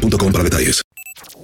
boostmobile.com para detalles.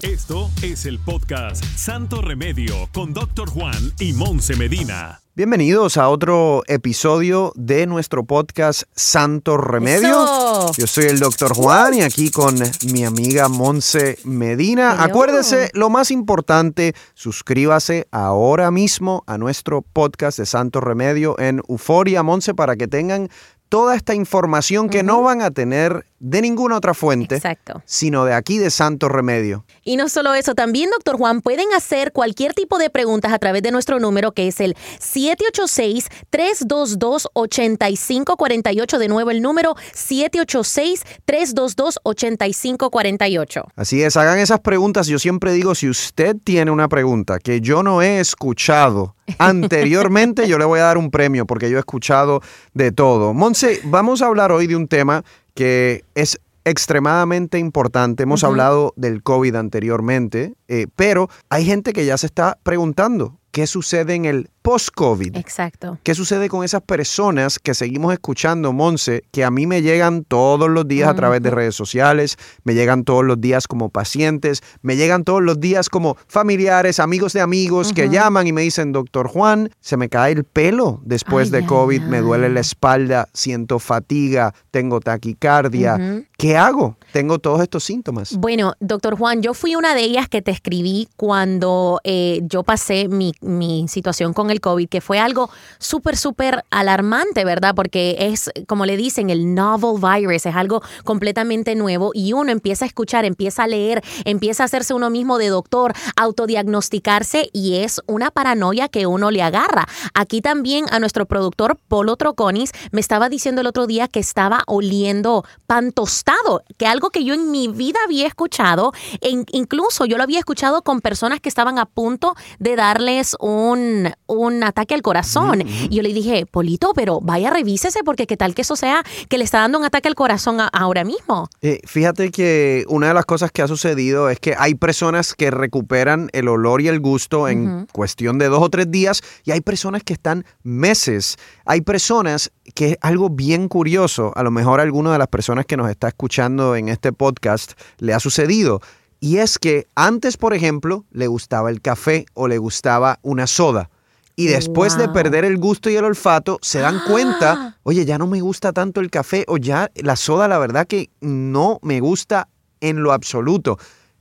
Esto es el podcast Santo Remedio con Doctor Juan y Monse Medina. Bienvenidos a otro episodio de nuestro podcast Santo Remedio. Eso. Yo soy el Doctor Juan y aquí con mi amiga Monse Medina. Acuérdese, lo más importante, suscríbase ahora mismo a nuestro podcast de Santo Remedio en Euforia Monse para que tengan toda esta información que no van a tener de ninguna otra fuente, Exacto. sino de aquí de Santo Remedio. Y no solo eso, también, doctor Juan, pueden hacer cualquier tipo de preguntas a través de nuestro número, que es el 786-322-8548. De nuevo, el número 786-322-8548. Así es, hagan esas preguntas. Yo siempre digo, si usted tiene una pregunta que yo no he escuchado anteriormente, yo le voy a dar un premio porque yo he escuchado de todo. Monse, vamos a hablar hoy de un tema que es extremadamente importante. Hemos hablado del COVID anteriormente, eh, pero hay gente que ya se está preguntando qué sucede en el post-COVID. Exacto. ¿Qué sucede con esas personas que seguimos escuchando, Monse, que a mí me llegan todos los días a través de redes sociales, me llegan todos los días como pacientes, me llegan todos los días como familiares, amigos de amigos que llaman y me dicen, doctor Juan, se me cae el pelo después Ay, de ay, COVID, me duele la espalda, siento fatiga, tengo taquicardia. ¿Qué hago? Tengo todos estos síntomas. Bueno, doctor Juan, yo fui una de ellas que te escribí cuando eh, yo pasé mi, mi situación con el COVID, que fue algo súper, súper alarmante, ¿verdad? Porque es, como le dicen, el novel virus, es algo completamente nuevo y uno empieza a escuchar, empieza a leer, empieza a hacerse uno mismo de doctor, autodiagnosticarse y es una paranoia que uno le agarra. Aquí también a nuestro productor Polo Troconis me estaba diciendo el otro día que estaba oliendo pan tostado, que algo que yo en mi vida había escuchado, e in- incluso yo lo había escuchado con personas que estaban a punto de darles un, un ataque al corazón. Y yo le dije, Polito, pero vaya, revísese porque qué tal que eso sea que le está dando un ataque al corazón a- ahora mismo. Eh, fíjate que una de las cosas que ha sucedido es que hay personas que recuperan el olor y el gusto en cuestión de dos o tres días y hay personas que están meses. Hay personas que es algo bien curioso, a lo mejor a alguna de las personas que nos está escuchando en este podcast le ha sucedido. Y es que antes, por ejemplo, le gustaba el café o le gustaba una soda. Y después de perder el gusto y el olfato, se dan cuenta, oye, ya no me gusta tanto el café o ya la soda, la verdad que no me gusta en lo absoluto.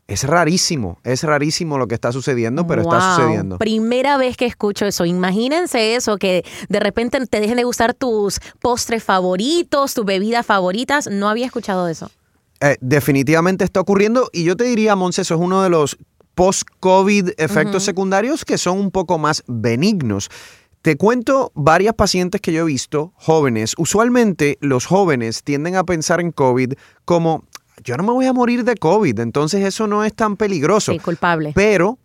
Es rarísimo, es rarísimo lo que está sucediendo, pero está sucediendo. Primera vez que escucho eso. Imagínense eso, que de repente te dejen de gustar tus postres favoritos, tus bebidas favoritas. No había escuchado eso. Eh, definitivamente está ocurriendo y yo te diría, Monse, eso es uno de los post-COVID efectos secundarios que son un poco más benignos. Te cuento varias pacientes que yo he visto, jóvenes. Usualmente los jóvenes tienden a pensar en COVID como, yo no me voy a morir de COVID, entonces eso no es tan peligroso. Sí, culpable. Pero,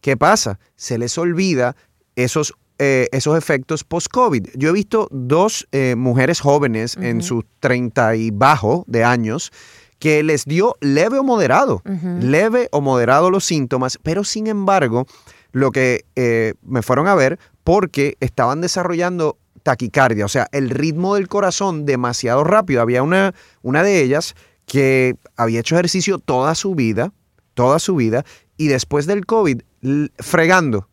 ¿qué pasa? Se les olvida esos, eh, esos efectos post-COVID. Yo he visto dos eh, mujeres jóvenes en sus 30 y bajo de años que les dio leve o moderado, leve o moderado los síntomas, pero sin embargo, lo que eh, me fueron a ver porque estaban desarrollando taquicardia, o sea, el ritmo del corazón demasiado rápido. Había una, una de ellas que había hecho ejercicio toda su vida, toda su vida, y después del COVID, fregando,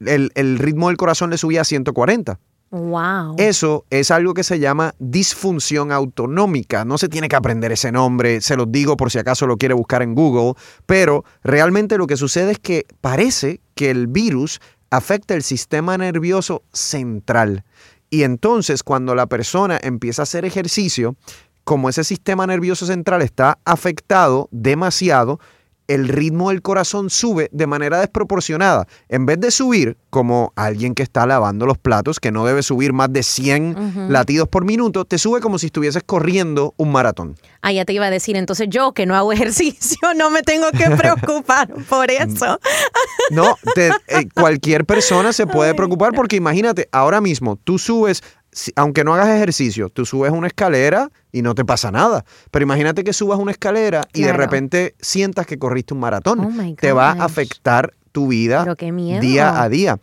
el, el ritmo del corazón le subía a 140. Wow. Eso es algo que se llama disfunción autonómica. No se tiene que aprender ese nombre, se los digo por si acaso lo quiere buscar en Google, pero realmente lo que sucede es que parece que el virus afecta el sistema nervioso central. Y entonces cuando la persona empieza a hacer ejercicio, como ese sistema nervioso central está afectado demasiado, el ritmo del corazón sube de manera desproporcionada. En vez de subir como alguien que está lavando los platos, que no debe subir más de 100 latidos por minuto, te sube como si estuvieses corriendo un maratón. Ah, ya te iba a decir, entonces yo que no hago ejercicio no me tengo que preocupar por eso. No, te- eh, cualquier persona se puede preocupar porque imagínate, ahora mismo tú subes, si- aunque no hagas ejercicio, tú subes una escalera y no te pasa nada. Pero imagínate que subas una escalera y de repente sientas que corriste un maratón. Oh te va a afectar tu vida día a día.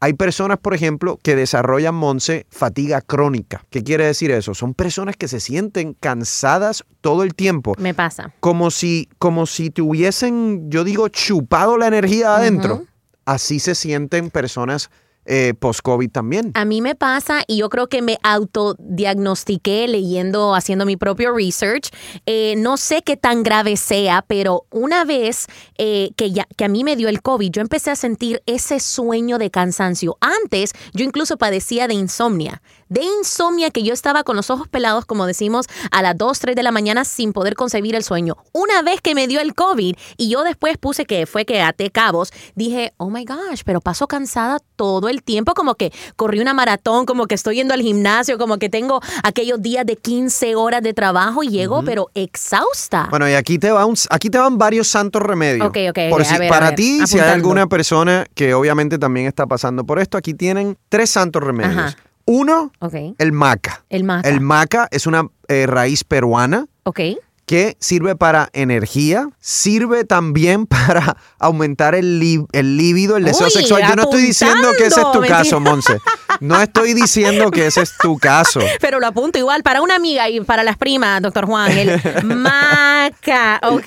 Hay personas, por ejemplo, que desarrollan, Monse, fatiga crónica. ¿Qué quiere decir eso? Son personas que se sienten cansadas todo el tiempo Me pasa. como si, como si te hubiesen, yo digo, chupado la energía adentro. Así se sienten personas eh, post-COVID también. A mí me pasa y yo creo que me autodiagnostiqué leyendo, haciendo mi propio research. Eh, no sé qué tan grave sea, pero una vez eh, que, ya, que a mí me dio el COVID, yo empecé a sentir ese sueño de cansancio. Antes yo incluso padecía de insomnia. De insomnia que yo estaba con los ojos pelados, como decimos, a las 2, 3 de la mañana sin poder concebir el sueño. Una vez que me dio el COVID y yo después puse que fue que até cabos, dije, oh my gosh, pero paso cansada todo el tiempo, como que corrí una maratón, como que estoy yendo al gimnasio, como que tengo aquellos días de 15 horas de trabajo y llego, pero exhausta. Bueno, y aquí te, va un- aquí te van varios santos remedios. Ok, ok, Por si- ver, para ti, si hay alguna persona que obviamente también está pasando por esto, aquí tienen tres santos remedios. Ajá. Uno, ok, el maca. el maca. El maca es una eh, raíz peruana ok, que sirve para energía, sirve también para aumentar el, li- el líbido, el deseo Uy, sexual. Yo no estoy diciendo que ese es tu caso. Monse. No estoy diciendo que ese es tu caso. pero lo apunto igual para una amiga y para las primas, doctor Juan, el maca, ok.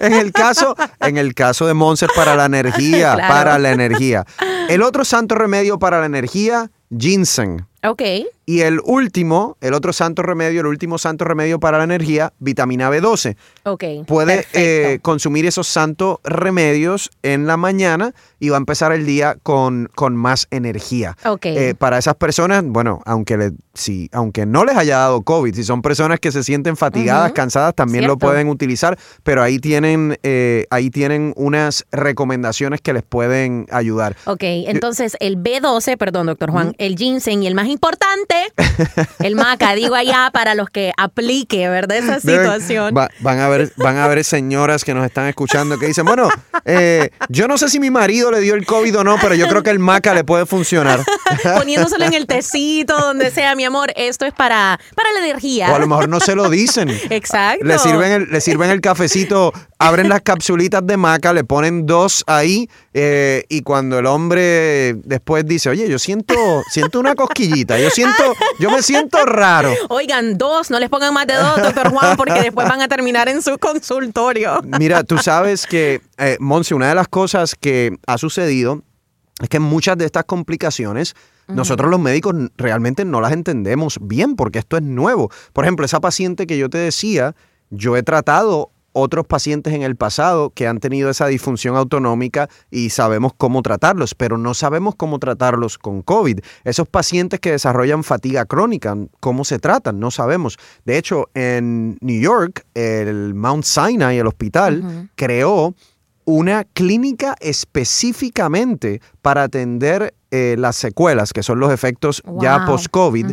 En el caso, en el caso de Monse para la energía, Claro. para la energía. El otro santo remedio para la energía, ginseng. Ok, Y el último, el otro santo remedio, el último santo remedio para la energía, vitamina B12. ok. Puede eh, consumir esos santos remedios en la mañana y va a empezar el día con, con más energía. Ok. Eh, para esas personas, bueno, aunque, le, si, aunque no les haya dado COVID, si son personas que se sienten fatigadas, cansadas, también lo pueden utilizar, pero ahí tienen, eh, ahí tienen unas recomendaciones que les pueden ayudar. Ok, entonces el B12, perdón, doctor Juan, el ginseng y el más importante, el maca, digo allá para los que aplique, ¿verdad? Esa situación. va- van, a ver, van a ver señoras que nos están escuchando que dicen, bueno, eh, yo no sé si mi marido le dio el COVID o no, pero yo creo que el maca le puede funcionar. Poniéndoselo en el tecito, donde sea, mi amor, esto es para, para la energía. O a lo mejor no se lo dicen. Exacto. Le sirven, el, le sirven el cafecito, abren las capsulitas de maca, le ponen dos ahí eh, y cuando el hombre después dice, oye, yo siento, siento una cosquillita, yo siento, yo me siento raro. Oigan, dos, no les pongan más de dos, doctor Juan, porque después van a terminar en su consultorio. Mira, tú sabes que, eh, Monse, una de las cosas que ha sucedido es que muchas de estas complicaciones nosotros los médicos realmente no las entendemos bien porque esto es nuevo. Por ejemplo, esa paciente que yo te decía, yo he tratado otros pacientes en el pasado que han tenido esa disfunción autonómica y sabemos cómo tratarlos, pero no sabemos cómo tratarlos con COVID. Esos pacientes que desarrollan fatiga crónica, ¿cómo se tratan? No sabemos. De hecho, en New York, el Mount Sinai, el hospital, creó una clínica específicamente para atender eh, las secuelas, que son los efectos ya post-COVID,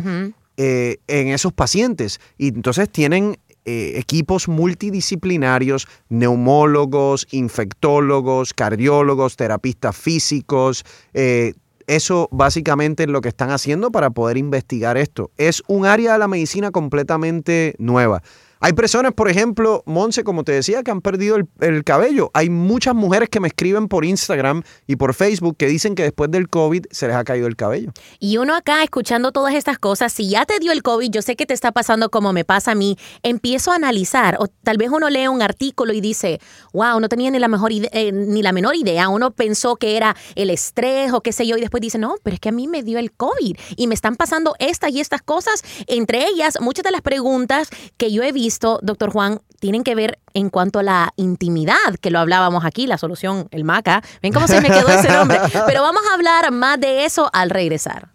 eh, en esos pacientes. Y entonces tienen eh, equipos multidisciplinarios, neumólogos, infectólogos, cardiólogos, terapistas físicos. eh, eso básicamente es lo que están haciendo para poder investigar esto. Es un área de la medicina completamente nueva. Hay personas, por ejemplo, Monse, como te decía, que han perdido el, el cabello. Hay muchas mujeres que me escriben por Instagram y por Facebook que dicen que después del COVID se les ha caído el cabello. Y uno acá escuchando todas estas cosas, si ya te dio el COVID, yo sé que te está pasando como me pasa a mí, empiezo a analizar, o tal vez uno lee un artículo y dice, wow, no tenía ni la, mejor eh, ni la menor idea, uno pensó que era el estrés o qué sé yo, y después dice, no, pero es que a mí me dio el COVID y me están pasando estas y estas cosas, entre ellas, muchas de las preguntas que yo he visto, doctor Juan, tienen que ver en cuanto a la intimidad, que lo hablábamos aquí, la solución, el MACA. Ven cómo se me quedó ese nombre. Pero vamos a hablar más de eso al regresar.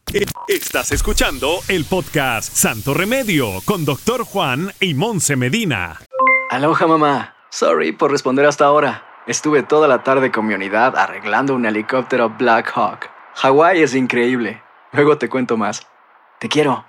Estás escuchando el podcast Santo Remedio con Doctor Juan y Monse Medina. Aloha mamá. Sorry por responder hasta ahora. Estuve toda la tarde con mi unidad arreglando un helicóptero Black Hawk. Hawái es increíble. Luego te cuento más. Te quiero.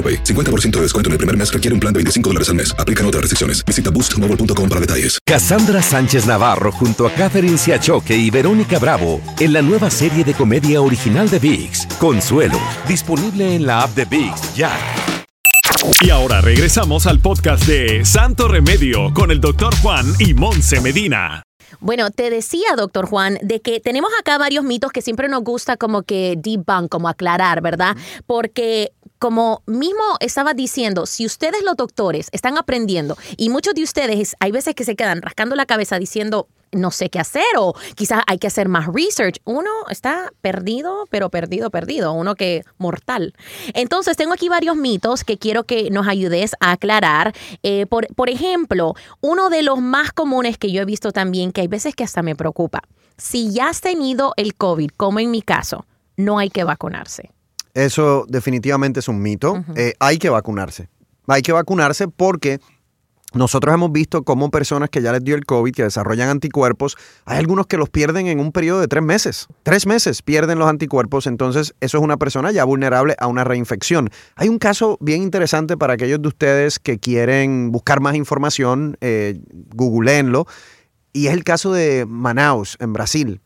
AroPay. 50% de descuento en el primer mes requiere un plan de 25 dólares al mes. Aplican otras restricciones. Visita boostmobile.com para detalles. Cassandra Sánchez Navarro junto a Catherine Siachoque y Verónica Bravo en la nueva serie de comedia original de VIX, Consuelo, disponible en la app de VIX ya. Y ahora regresamos al podcast de Santo Remedio con el doctor Juan y Monse Medina. Bueno, te decía, doctor Juan, de que tenemos acá varios mitos que siempre nos gusta como que debunk, como aclarar, ¿verdad? Porque como mismo estaba diciendo, si ustedes los doctores están aprendiendo y muchos de ustedes hay veces que se quedan rascando la cabeza diciendo, no sé qué hacer o quizás hay que hacer más research. Uno está perdido, pero perdido, perdido. Uno que mortal. Entonces, tengo aquí varios mitos que quiero que nos ayudes a aclarar. Eh, por, por ejemplo, uno de los más comunes que yo he visto también, que hay veces que hasta me preocupa. Si ya has tenido el COVID, como en mi caso, no hay que vacunarse. Eso definitivamente es un mito. Eh, hay que vacunarse. Hay que vacunarse porque nosotros hemos visto cómo personas que ya les dio el COVID, que desarrollan anticuerpos, hay algunos que los pierden en un periodo de tres meses. Tres meses pierden los anticuerpos, entonces eso es una persona ya vulnerable a una reinfección. Hay un caso bien interesante para aquellos de ustedes que quieren buscar más información, eh, googleenlo, y es el caso de Manaus, en Brasil.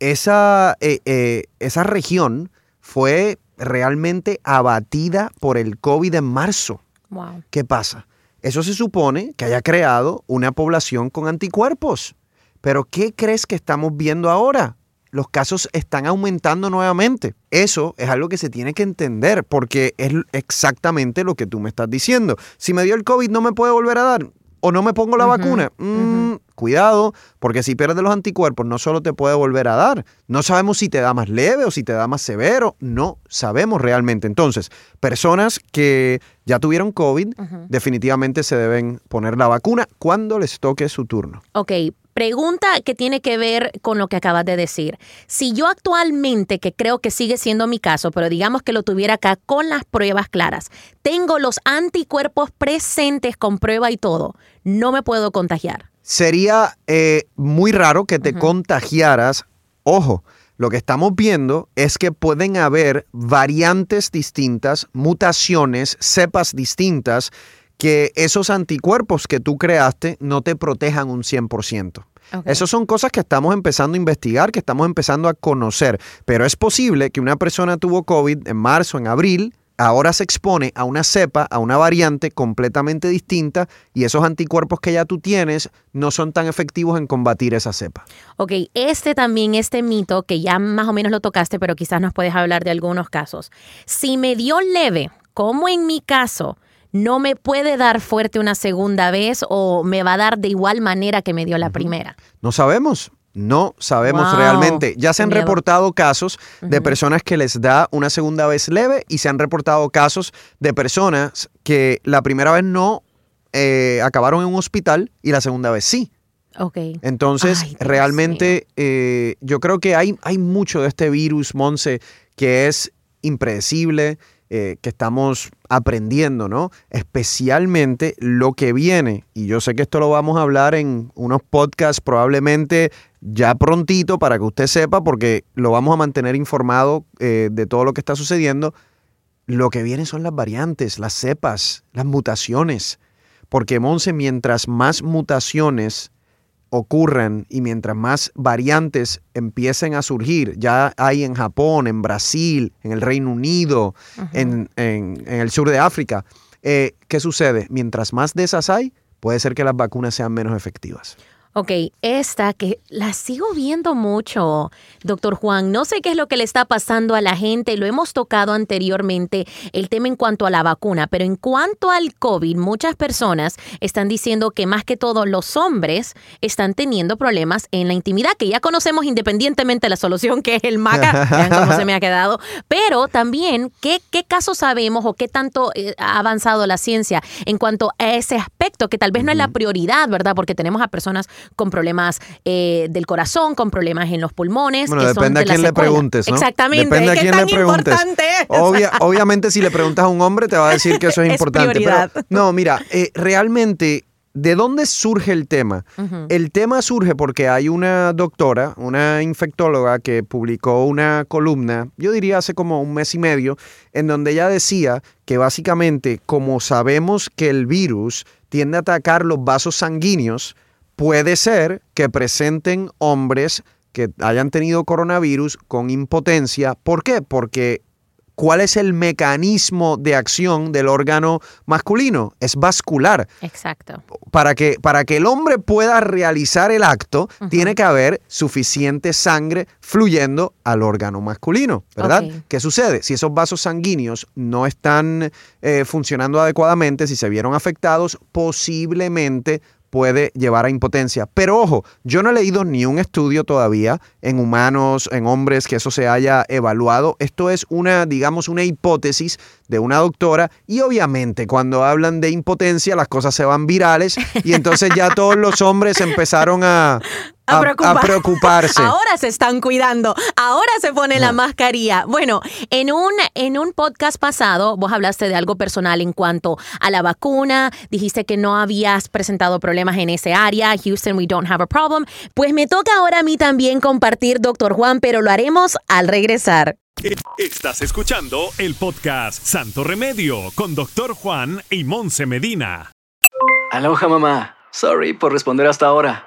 Esa, eh, eh, esa región fue realmente abatida por el COVID en marzo. Wow. ¿Qué pasa? Eso se supone que haya creado una población con anticuerpos. Pero ¿qué crees que estamos viendo ahora? Los casos están aumentando nuevamente. Eso es algo que se tiene que entender porque es exactamente lo que tú me estás diciendo. Si me dio el COVID no me puede volver a dar o no me pongo la vacuna. Mm, Cuidado, porque si pierdes los anticuerpos no solo te puede volver a dar. No sabemos si te da más leve o si te da más severo. No sabemos realmente. Entonces, personas que ya tuvieron COVID definitivamente se deben poner la vacuna cuando les toque su turno. Ok, pregunta que tiene que ver con lo que acabas de decir. Si yo actualmente, que creo que sigue siendo mi caso, pero digamos que lo tuviera acá con las pruebas claras, tengo los anticuerpos presentes con prueba y todo, no me puedo contagiar. Sería eh, muy raro que te contagiaras. Ojo, lo que estamos viendo es que pueden haber variantes distintas, mutaciones, cepas distintas, que esos anticuerpos que tú creaste no te protejan un 100%. Esas son cosas que estamos empezando a investigar, que estamos empezando a conocer, pero es posible que una persona tuvo COVID en marzo, en abril, ahora se expone a una cepa, a una variante completamente distinta y esos anticuerpos que ya tú tienes no son tan efectivos en combatir esa cepa. Ok, este también, este mito que ya más o menos lo tocaste, pero quizás nos puedes hablar de algunos casos. Si me dio leve, como en mi caso, no me puede dar fuerte una segunda vez o me va a dar de igual manera que me dio la primera. No sabemos. No sabemos Wow, realmente. Ya se han reportado casos de personas que les da una segunda vez leve y se han reportado casos de personas que la primera vez no eh, acabaron en un hospital y la segunda vez sí. Ok. Entonces, Ay, realmente eh, yo creo que hay, hay mucho de este virus, Monse, que es impredecible, eh, que estamos aprendiendo, ¿no? Especialmente lo que viene. Y yo sé que esto lo vamos a hablar en unos podcasts probablemente ya prontito para que usted sepa, porque lo vamos a mantener informado eh, de todo lo que está sucediendo. Lo que viene son las variantes, las cepas, las mutaciones. Porque, Monse, mientras más mutaciones ocurran y mientras más variantes empiecen a surgir, ya hay en Japón, en Brasil, en el Reino Unido, en, en- en el sur de África, eh, ¿qué sucede? Mientras más de esas hay, puede ser que las vacunas sean menos efectivas. Ok, esta que la sigo viendo mucho, doctor Juan. No sé qué es lo que le está pasando a la gente. Lo hemos tocado anteriormente, el tema en cuanto a la vacuna, pero en cuanto al COVID, muchas personas están diciendo que más que todo los hombres están teniendo problemas en la intimidad, que ya conocemos independientemente de la solución que es el MACA, vean cómo se me ha quedado, pero también qué, qué casos sabemos o qué tanto eh, ha avanzado la ciencia en cuanto a ese aspecto, que tal vez no es la prioridad, ¿verdad? Porque tenemos a personas con problemas eh, del corazón, con problemas en los pulmones. Bueno, que depende a de la quién le preguntes, ¿no? Exactamente. Depende a ¿Qué quién le preguntes. Obvia- obviamente, si le preguntas a un hombre, te va a decir que eso es Es importante. Pero, no, mira, eh, realmente, ¿de dónde surge el tema? El tema surge porque hay una doctora, una infectóloga, que publicó una columna, yo diría hace como un mes y medio, en donde ella decía que básicamente, como sabemos que el virus tiende a atacar los vasos sanguíneos, puede ser que presenten hombres que hayan tenido coronavirus con impotencia. ¿Por qué? Porque ¿cuál es el mecanismo de acción del órgano masculino? Es vascular Exacto. para que, para que el hombre pueda realizar el acto, tiene que haber suficiente sangre fluyendo al órgano masculino, ¿verdad? ¿Qué sucede? Si esos vasos sanguíneos no están eh, funcionando adecuadamente, si se vieron afectados, posiblemente puede llevar a impotencia. Pero ojo, yo no he leído ni un estudio todavía en humanos, en hombres, que eso se haya evaluado. Esto es una, digamos, una hipótesis de una doctora y obviamente cuando hablan de impotencia las cosas se van virales y entonces ya todos los hombres empezaron a, A, a- preocupar- a preocuparse. Ahora se están cuidando. Ahora se pone la mascarilla. Bueno, en un, en un podcast pasado, vos hablaste de algo personal en cuanto a la vacuna. Dijiste que no habías presentado problemas en ese área. Houston, we don't have a problem. Pues me toca ahora a mí también compartir, doctor Juan, pero lo haremos al regresar. Estás escuchando el podcast Santo Remedio con Doctor Juan y Monse Medina. Aloha mamá. Sorry por responder hasta ahora.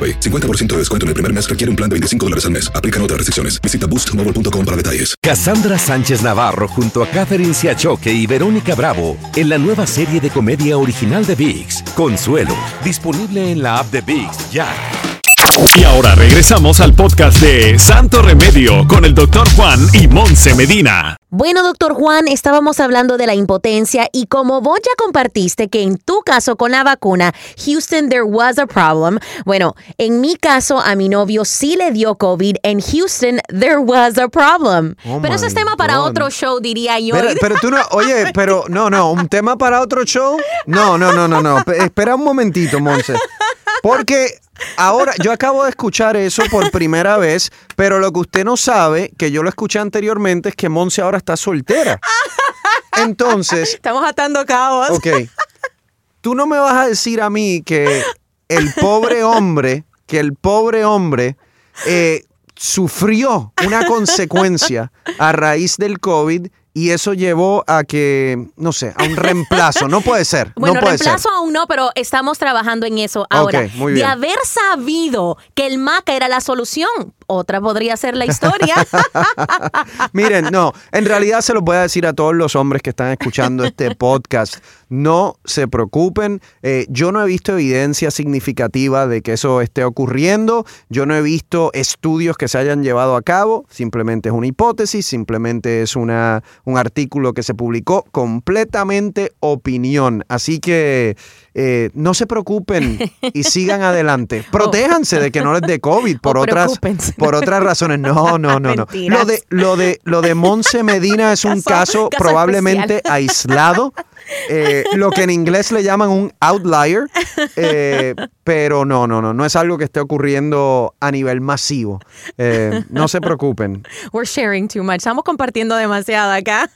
AroPay. 50% de descuento en el primer mes requiere un plan de 25 dólares al mes. Aplican otras restricciones. Visita boostmobile.com para detalles. Cassandra Sánchez Navarro junto a Catherine Siachoque y Verónica Bravo en la nueva serie de comedia original de VIX, Consuelo, disponible en la app de VIX ya. Y ahora regresamos al podcast de Santo Remedio con el Doctor Juan y Monse Medina. Bueno, doctor Juan, estábamos hablando de la impotencia y como vos ya compartiste que en tu caso con la vacuna, Houston, there was a problem. Bueno, en mi caso, a mi novio sí le dio COVID. En Houston, there was a problem. Oh Pero eso es tema para God. otro show, diría yo. Pero, pero tú no, oye, pero no, no, un tema para otro show. No, no, no, no, no. Pe- Espera un momentito, Monse. Porque ahora yo acabo de escuchar eso por primera vez, pero lo que usted no sabe, que yo lo escuché anteriormente, es que Monse ahora está soltera. Entonces, Estamos atando cabos. ok, tú no me vas a decir a mí que el pobre hombre, que el pobre hombre eh, sufrió una consecuencia a raíz del COVID y eso llevó a que, no sé, a un reemplazo. No puede ser. Bueno, no puede reemplazo ser. aún no, pero estamos trabajando en eso ahora. muy de bien. haber sabido que el maca era la solución, otra podría ser la historia. Miren, no, en realidad se lo voy a decir a todos los hombres que están escuchando este podcast. No se preocupen, eh, yo no he visto evidencia significativa de que eso esté ocurriendo, yo no he visto estudios que se hayan llevado a cabo, simplemente es una hipótesis, simplemente es una, un artículo que se publicó, completamente opinión. Así que eh, no se preocupen y sigan adelante. Protéjanse de que no les dé COVID por O otras por otras razones. No, no, no, no. Mentiras. Lo de lo de lo de Monse Medina es un Caso- caso, caso probablemente especial. aislado. eh, lo que en inglés le llaman un outlier, eh, pero no, no, no, no es algo que esté ocurriendo a nivel masivo. Eh, no se preocupen. We're sharing too much. Estamos compartiendo demasiado acá.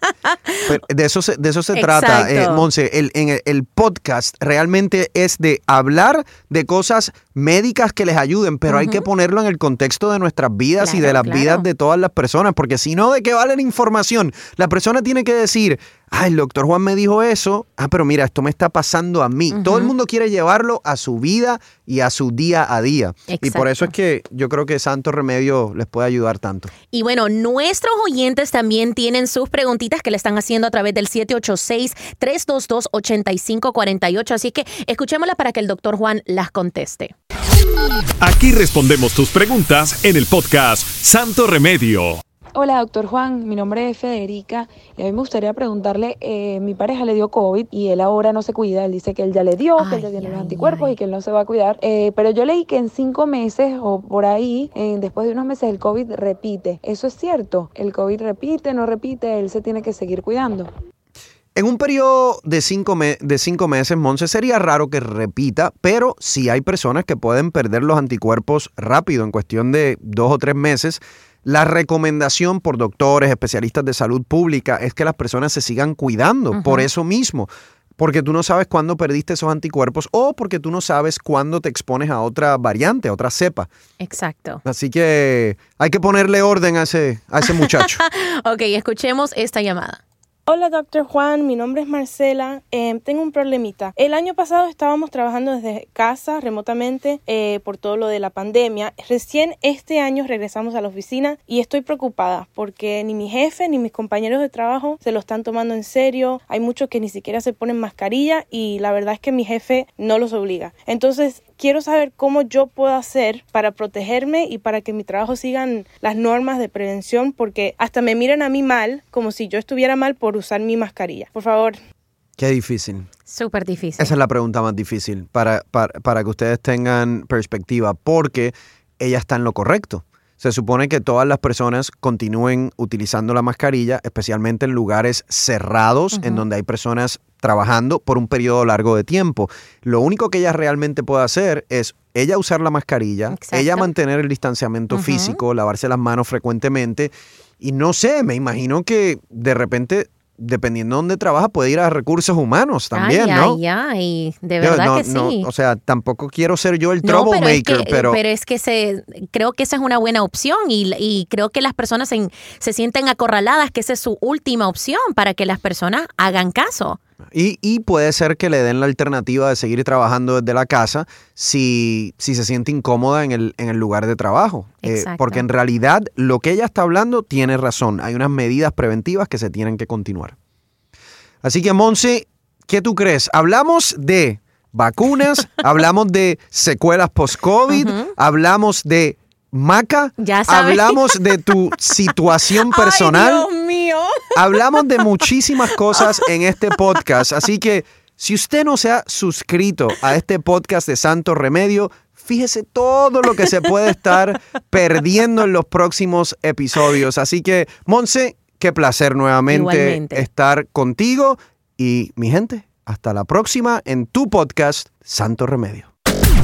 Pero de eso se, de eso se trata, Exacto. Monse. El, en el, el podcast realmente es de hablar de cosas médicas que les ayuden, pero hay que ponerlo en el contexto de nuestras vidas y de las claro. vidas de todas las personas, porque si no, ¿de qué vale la información? La persona tiene que decir, ah, el doctor Juan me dijo eso, ah, pero mira, esto me está pasando a mí. Todo el mundo quiere llevarlo a su vida y a su día a día. Y por eso es que yo creo que Santo Remedio les puede ayudar tanto. Y bueno, nuestros oyentes también tienen sus preguntitas que le están haciendo a través del 786-322-8548. Así que escuchémoslas para que el doctor Juan las conteste. Aquí respondemos tus preguntas en el podcast Santo Remedio. Hola, doctor Juan. Mi nombre es Federica y a mí me gustaría preguntarle, eh, mi pareja le dio COVID y él ahora no se cuida. Él dice que él ya le dio, que él ya tiene los anticuerpos y que él no se va a cuidar. Eh, pero yo leí que en cinco meses o por ahí, eh, después de unos meses, el COVID repite. ¿Eso es cierto? ¿El COVID repite, no repite? Él se tiene que seguir cuidando. En un periodo de cinco, me- de cinco meses, Monse, sería raro que repita, pero sí hay personas que pueden perder los anticuerpos rápido, en cuestión de dos o tres meses. La recomendación por doctores, especialistas de salud pública, es que las personas se sigan cuidando por eso mismo. Porque tú no sabes cuándo perdiste esos anticuerpos o porque tú no sabes cuándo te expones a otra variante, a otra cepa. Exacto. Así que hay que ponerle orden a ese, a ese muchacho. Ok, escuchemos esta llamada. Hola, doctor Juan. Mi nombre es Marcela. Eh, tengo un problemita. El año pasado estábamos trabajando desde casa remotamente eh, por todo lo de la pandemia. Recién este año regresamos a la oficina y estoy preocupada porque ni mi jefe ni mis compañeros de trabajo se lo están tomando en serio. Hay muchos que ni siquiera se ponen mascarilla y la verdad es que mi jefe no los obliga. Entonces, quiero saber cómo yo puedo hacer para protegerme y para que mi trabajo sigan las normas de prevención porque hasta me miran a mí mal como si yo estuviera mal por usar mi mascarilla. Por favor. Qué difícil. Súper difícil. Esa es la pregunta más difícil para, para, para que ustedes tengan perspectiva, porque ella está en lo correcto. Se supone que todas las personas continúen utilizando la mascarilla, especialmente en lugares cerrados, en donde hay personas trabajando por un periodo largo de tiempo. Lo único que ella realmente puede hacer es ella usar la mascarilla, Exacto. ella mantener el distanciamiento físico, lavarse las manos frecuentemente. Y no sé, me imagino que de repente, dependiendo de dónde trabaja, puede ir a recursos humanos también, ay, ¿no? ay, ay, de verdad no- que no, sí. o sea, tampoco quiero ser yo el No, pero es, troublemaker, que, pero, pero es que se, creo que esa es una buena opción y, y creo que las personas se, se sienten acorraladas que esa es su última opción para que las personas hagan caso. Y, y puede ser que le den la alternativa de seguir trabajando desde la casa si, si se siente incómoda en el, en el lugar de trabajo. Eh, porque en realidad lo que ella está hablando tiene razón. Hay unas medidas preventivas que se tienen que continuar. Así que, Monse, ¿qué tú crees? Hablamos de vacunas, hablamos de secuelas post-COVID, hablamos de maca, Ya hablamos de tu situación Ay, personal. Dios mío. Hablamos de muchísimas cosas en este podcast, así que si usted no se ha suscrito a este podcast de Santo Remedio, fíjese todo lo que se puede estar perdiendo en los próximos episodios. Así que, Monse, qué placer nuevamente Igualmente. estar contigo y mi gente, hasta la próxima en tu podcast Santo Remedio.